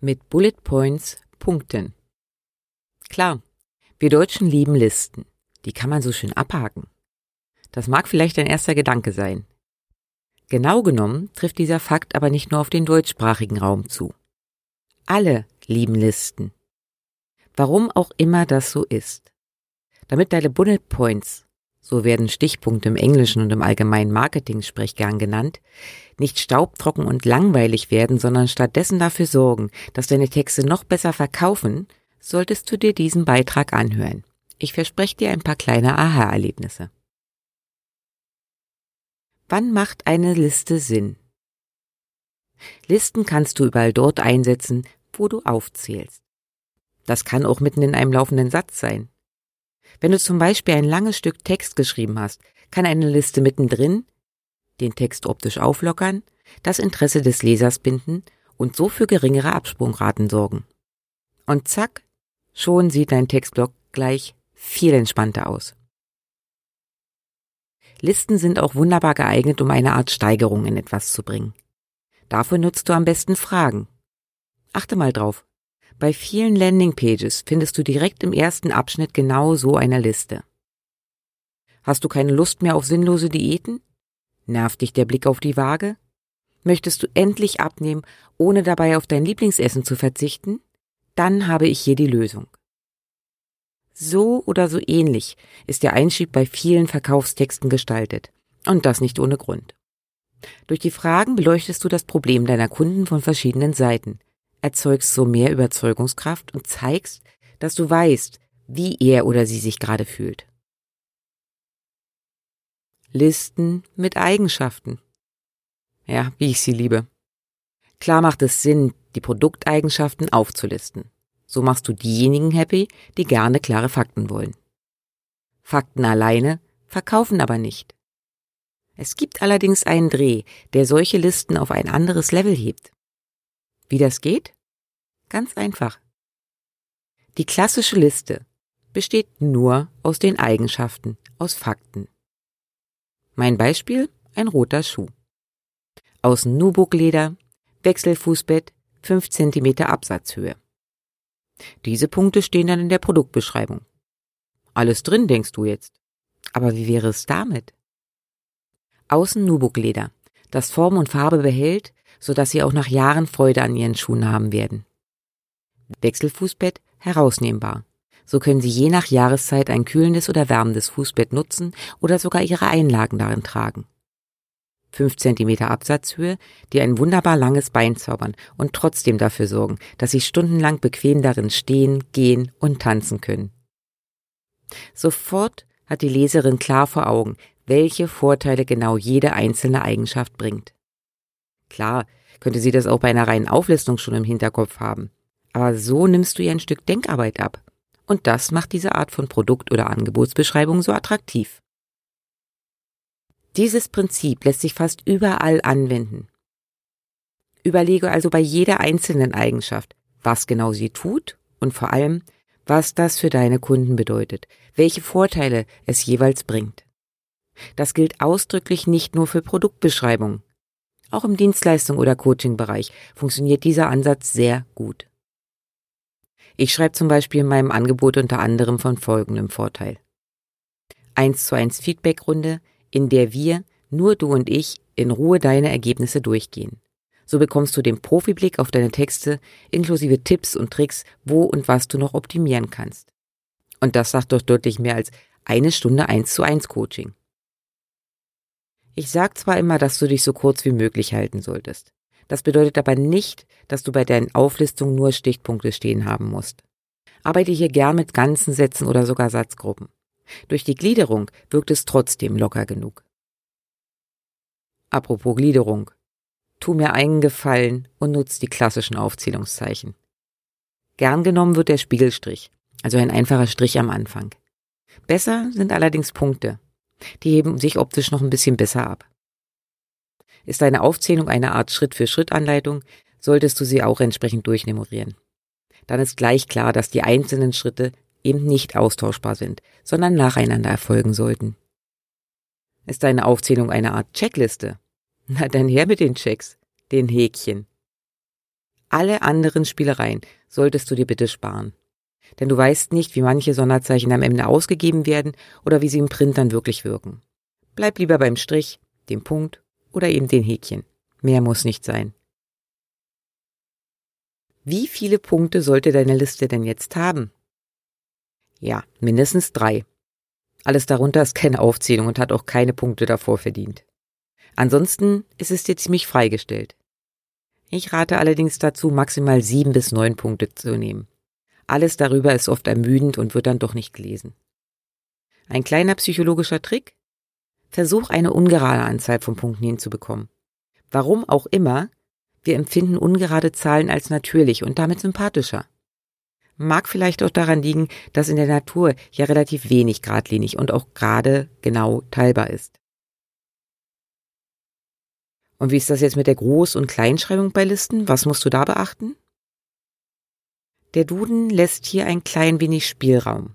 Mit Bullet Points Punkten. Klar, wir Deutschen lieben Listen. Die kann man so schön abhaken. Das mag vielleicht ein erster Gedanke sein. Genau genommen trifft dieser Fakt aber nicht nur auf den deutschsprachigen Raum zu. Alle lieben Listen. Warum auch immer das so ist. Damit deine Bullet Points so werden Stichpunkte im englischen und im allgemeinen Marketing-Sprech gern genannt, nicht staubtrocken und langweilig werden, sondern stattdessen dafür sorgen, dass deine Texte noch besser verkaufen, solltest du dir diesen Beitrag anhören. Ich verspreche dir ein paar kleine Aha-Erlebnisse. Wann macht eine Liste Sinn? Listen kannst du überall dort einsetzen, wo du aufzählst. Das kann auch mitten in einem laufenden Satz sein. Wenn du zum Beispiel ein langes Stück Text geschrieben hast, kann eine Liste mittendrin den Text optisch auflockern, das Interesse des Lesers binden und so für geringere Absprungraten sorgen. Und zack, schon sieht dein Textblock gleich viel entspannter aus. Listen sind auch wunderbar geeignet, um eine Art Steigerung in etwas zu bringen. Dafür nutzt du am besten Fragen. Achte mal drauf. Bei vielen Landingpages findest du direkt im ersten Abschnitt genau so eine Liste. Hast du keine Lust mehr auf sinnlose Diäten? Nervt dich der Blick auf die Waage? Möchtest du endlich abnehmen, ohne dabei auf dein Lieblingsessen zu verzichten? Dann habe ich hier die Lösung. So oder so ähnlich ist der Einstieg bei vielen Verkaufstexten gestaltet. Und das nicht ohne Grund. Durch die Fragen beleuchtest du das Problem deiner Kunden von verschiedenen Seiten, erzeugst so mehr Überzeugungskraft und zeigst, dass du weißt, wie er oder sie sich gerade fühlt. Listen mit Eigenschaften. Ja, wie ich sie liebe. Klar macht es Sinn, die Produkteigenschaften aufzulisten. So machst du diejenigen happy, die gerne klare Fakten wollen. Fakten alleine verkaufen aber nicht. Es gibt allerdings einen Dreh, der solche Listen auf ein anderes Level hebt. Wie das geht? Ganz einfach. Die klassische Liste besteht nur aus den Eigenschaften, aus Fakten. Mein Beispiel, ein roter Schuh. Aus Nubuck-Leder, Wechselfußbett, 5 cm Absatzhöhe. Diese Punkte stehen dann in der Produktbeschreibung. Alles drin, denkst du jetzt. Aber wie wäre es damit? Außen Nubuck-Leder, das Form und Farbe behält, sodass sie auch nach Jahren Freude an ihren Schuhen haben werden. Wechselfußbett herausnehmbar. So können Sie je nach Jahreszeit ein kühlendes oder wärmendes Fußbett nutzen oder sogar Ihre Einlagen darin tragen. 5 cm Absatzhöhe, die ein wunderbar langes Bein zaubern und trotzdem dafür sorgen, dass Sie stundenlang bequem darin stehen, gehen und tanzen können. Sofort hat die Leserin klar vor Augen, welche Vorteile genau jede einzelne Eigenschaft bringt. Klar, könnte sie das auch bei einer reinen Auflistung schon im Hinterkopf haben. Aber so nimmst du ihr ein Stück Denkarbeit ab. Und das macht diese Art von Produkt- oder Angebotsbeschreibung so attraktiv. Dieses Prinzip lässt sich fast überall anwenden. Überlege also bei jeder einzelnen Eigenschaft, was genau sie tut und vor allem, was das für deine Kunden bedeutet, welche Vorteile es jeweils bringt. Das gilt ausdrücklich nicht nur für Produktbeschreibungen. Auch im Dienstleistung- oder Coaching-Bereich funktioniert dieser Ansatz sehr gut. Ich schreibe zum Beispiel in meinem Angebot unter anderem von folgendem Vorteil. 1 zu 1 Feedbackrunde, in der wir, nur du und ich, in Ruhe deine Ergebnisse durchgehen. So bekommst du den Profiblick auf deine Texte inklusive Tipps und Tricks, wo und was du noch optimieren kannst. Und das sagt doch deutlich mehr als eine Stunde 1 zu 1 Coaching. Ich sag zwar immer, dass du dich so kurz wie möglich halten solltest. Das bedeutet aber nicht, dass du bei deinen Auflistungen nur Stichpunkte stehen haben musst. Arbeite hier gern mit ganzen Sätzen oder sogar Satzgruppen. Durch die Gliederung wirkt es trotzdem locker genug. Apropos Gliederung. Tu mir einen Gefallen und nutz die klassischen Aufzählungszeichen. Gern genommen wird der Spiegelstrich, also ein einfacher Strich am Anfang. Besser sind allerdings Punkte. Die heben sich optisch noch ein bisschen besser ab. Ist deine Aufzählung eine Art Schritt-für-Schritt-Anleitung, solltest du sie auch entsprechend durchmemorieren. Dann ist gleich klar, dass die einzelnen Schritte eben nicht austauschbar sind, sondern nacheinander erfolgen sollten. Ist deine Aufzählung eine Art Checkliste? Na dann her mit den Checks, den Häkchen. Alle anderen Spielereien solltest du dir bitte sparen. Denn du weißt nicht, wie manche Sonderzeichen am Ende ausgegeben werden oder wie sie im Print dann wirklich wirken. Bleib lieber beim Strich, dem Punkt oder eben den Häkchen. Mehr muss nicht sein. Wie viele Punkte sollte deine Liste denn jetzt haben? Ja, mindestens drei. Alles darunter ist keine Aufzählung und hat auch keine Punkte davor verdient. Ansonsten ist es dir ziemlich freigestellt. Ich rate allerdings dazu, maximal sieben bis neun Punkte zu nehmen. Alles darüber ist oft ermüdend und wird dann doch nicht gelesen. Ein kleiner psychologischer Trick? Versuch eine ungerade Anzahl von Punkten hinzubekommen. Warum auch immer, wir empfinden ungerade Zahlen als natürlich und damit sympathischer. Mag vielleicht auch daran liegen, dass in der Natur ja relativ wenig geradlinig und auch gerade genau teilbar ist. Und wie ist das jetzt mit der Groß- und Kleinschreibung bei Listen? Was musst du da beachten? Der Duden lässt hier ein klein wenig Spielraum.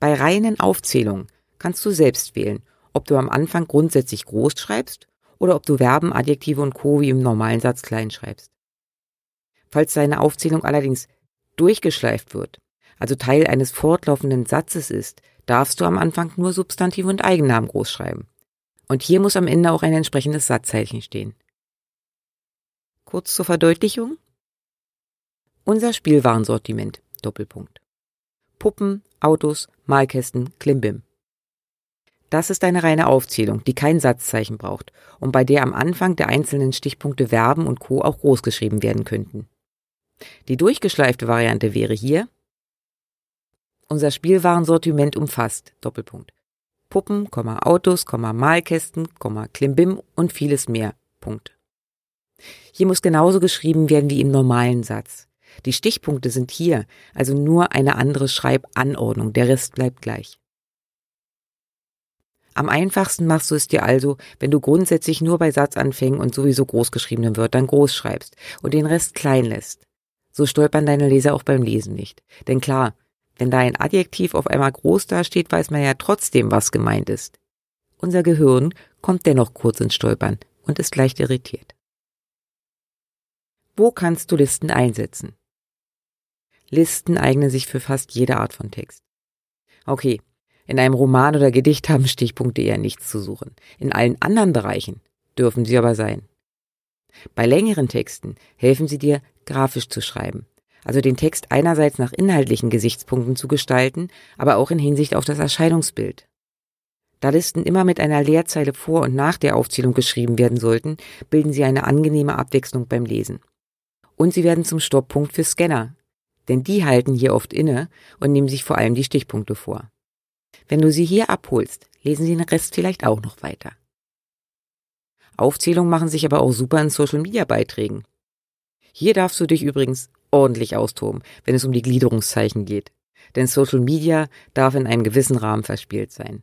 Bei reinen Aufzählungen kannst du selbst wählen, ob du am Anfang grundsätzlich groß schreibst oder ob du Verben, Adjektive und Co. wie im normalen Satz klein schreibst. Falls deine Aufzählung allerdings durchgeschleift wird, also Teil eines fortlaufenden Satzes ist, darfst du am Anfang nur Substantive und Eigennamen groß schreiben. Und hier muss am Ende auch ein entsprechendes Satzzeichen stehen. Kurz zur Verdeutlichung. Unser Spielwarensortiment. Doppelpunkt. Puppen, Autos, Malkästen, Klimbim. Das ist eine reine Aufzählung, die kein Satzzeichen braucht und bei der am Anfang der einzelnen Stichpunkte Verben und Co. auch großgeschrieben werden könnten. Die durchgeschleifte Variante wäre hier unser Spielwarensortiment umfasst Doppelpunkt. Puppen, Autos, Malkästen, Klimbim und vieles mehr. Punkt. Hier muss genauso geschrieben werden wie im normalen Satz. Die Stichpunkte sind hier, also nur eine andere Schreibanordnung, der Rest bleibt gleich. Am einfachsten machst du es dir also, wenn du grundsätzlich nur bei Satzanfängen und sowieso großgeschriebenen Wörtern groß schreibst und den Rest klein lässt. So stolpern deine Leser auch beim Lesen nicht. Denn klar, wenn da ein Adjektiv auf einmal groß dasteht, weiß man ja trotzdem, was gemeint ist. Unser Gehirn kommt dennoch kurz ins Stolpern und ist leicht irritiert. Wo kannst du Listen einsetzen? Listen eignen sich für fast jede Art von Text. Okay, in einem Roman oder Gedicht haben Stichpunkte eher nichts zu suchen. In allen anderen Bereichen dürfen sie aber sein. Bei längeren Texten helfen sie dir, grafisch zu schreiben, also den Text einerseits nach inhaltlichen Gesichtspunkten zu gestalten, aber auch in Hinsicht auf das Erscheinungsbild. Da Listen immer mit einer Leerzeile vor und nach der Aufzählung geschrieben werden sollten, bilden sie eine angenehme Abwechslung beim Lesen. Und sie werden zum Stopppunkt für Scanner, denn die halten hier oft inne und nehmen sich vor allem die Stichpunkte vor. Wenn du sie hier abholst, lesen sie den Rest vielleicht auch noch weiter. Aufzählungen machen sich aber auch super in Social Media Beiträgen. Hier darfst du dich übrigens ordentlich austoben, wenn es um die Gliederungszeichen geht. Denn Social Media darf in einem gewissen Rahmen verspielt sein.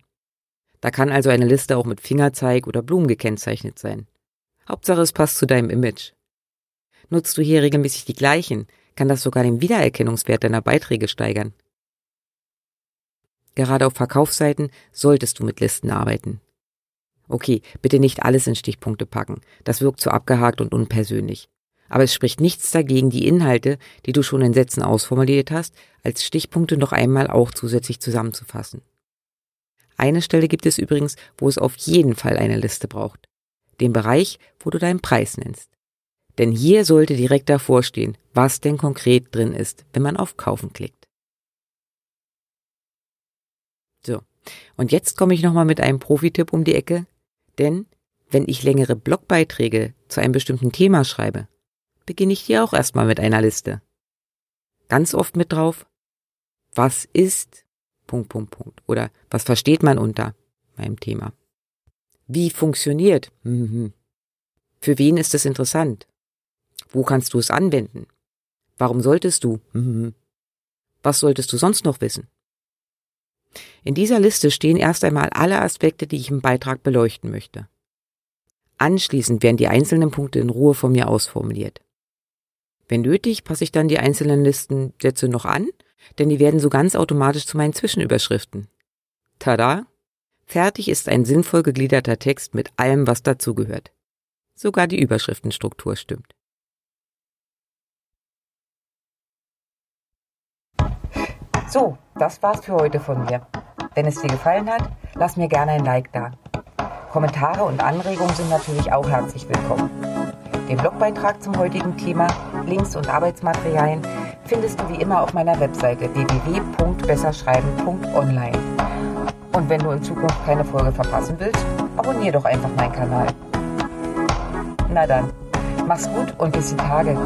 Da kann also eine Liste auch mit Fingerzeig oder Blumen gekennzeichnet sein. Hauptsache es passt zu deinem Image. Nutzt du hier regelmäßig die gleichen, kann das sogar den Wiedererkennungswert deiner Beiträge steigern. Gerade auf Verkaufsseiten solltest du mit Listen arbeiten. Okay, bitte nicht alles in Stichpunkte packen, das wirkt zu abgehakt und unpersönlich. Aber es spricht nichts dagegen, die Inhalte, die du schon in Sätzen ausformuliert hast, als Stichpunkte noch einmal auch zusätzlich zusammenzufassen. Eine Stelle gibt es übrigens, wo es auf jeden Fall eine Liste braucht. Den Bereich, wo du deinen Preis nennst. Denn hier sollte direkt davor stehen, was denn konkret drin ist, wenn man auf Kaufen klickt. So, und jetzt komme ich nochmal mit einem Profi-Tipp um die Ecke, denn wenn ich längere Blogbeiträge zu einem bestimmten Thema schreibe, beginne ich hier auch erstmal mit einer Liste. Ganz oft mit drauf, was ist, Punkt, Punkt, Punkt, oder was versteht man unter meinem Thema? Wie funktioniert, mhm. Für wen ist es interessant? Wo kannst du es anwenden? Warum solltest du? Mhm. Was solltest du sonst noch wissen? In dieser Liste stehen erst einmal alle Aspekte, die ich im Beitrag beleuchten möchte. Anschließend werden die einzelnen Punkte in Ruhe von mir ausformuliert. Wenn nötig, passe ich dann die einzelnen Listensätze noch an, denn die werden so ganz automatisch zu meinen Zwischenüberschriften. Tada! Fertig ist ein sinnvoll gegliederter Text mit allem, was dazugehört. Sogar die Überschriftenstruktur stimmt. So, das war's für heute von mir. Wenn es dir gefallen hat, lass mir gerne ein Like da. Kommentare und Anregungen sind natürlich auch herzlich willkommen. Den Blogbeitrag zum heutigen Thema, Links und Arbeitsmaterialien findest du wie immer auf meiner Webseite www.besserschreiben.online. Und wenn du in Zukunft keine Folge verpassen willst, abonniere doch einfach meinen Kanal. Na dann, mach's gut und bis die Tage.